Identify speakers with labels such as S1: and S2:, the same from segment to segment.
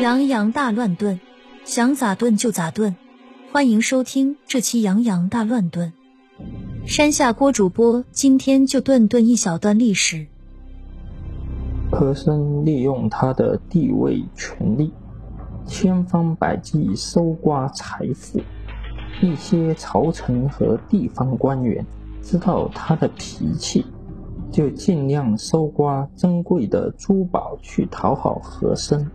S1: 洋洋大乱炖，想咋炖就咋炖。欢迎收听这期洋洋大乱炖。山下锅主播今天就炖炖一小段历史。
S2: 和珅利用他的地位权力，千方百计搜刮财富。一些朝臣和地方官员知道他的脾气，就尽量搜刮珍贵的珠宝去讨好和珅。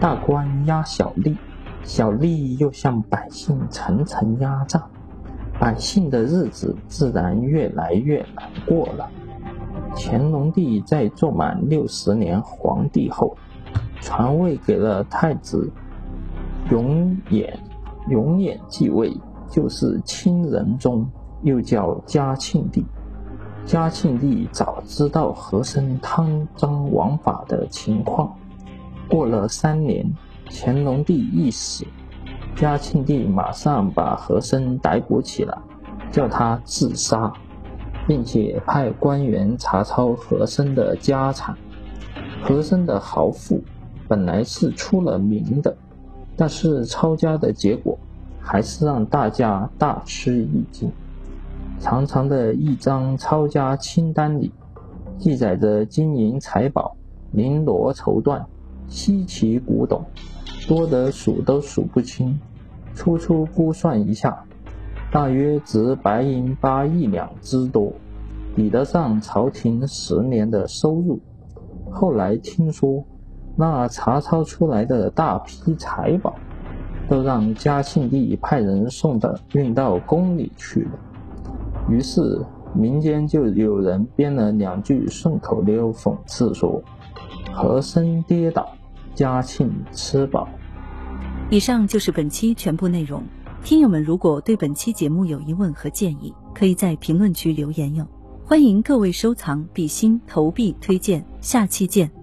S2: 大官压小吏，小吏又向百姓层层压榨，百姓的日子自然越来越难过了。乾隆帝在做满六十年皇帝后，传位给了太子永琰。永琰继位，就是清仁宗，又叫嘉庆帝。嘉庆帝早知道和珅贪赃枉法的情况。过了三年，乾隆帝一死，嘉庆帝马上把和珅逮捕起来，叫他自杀，并且派官员查抄和珅的家产。和珅的豪富本来是出了名的，但是抄家的结果还是让大家大吃一惊。长长的一张抄家清单里，记载着金银财宝、绫罗绸缎。稀奇古董，多得数都数不清。粗粗估算一下，大约值白银八亿两之多，抵得上朝廷十年的收入。后来听说，那查抄出来的大批财宝，都让嘉庆帝派人送到运到宫里去了。于是民间就有人编了两句顺口溜，讽刺说：“和珅跌倒。”嘉庆吃饱。
S1: 以上就是本期全部内容。听友们，如果对本期节目有疑问和建议，可以在评论区留言哟。欢迎各位收藏、比心、投币、推荐。下期见。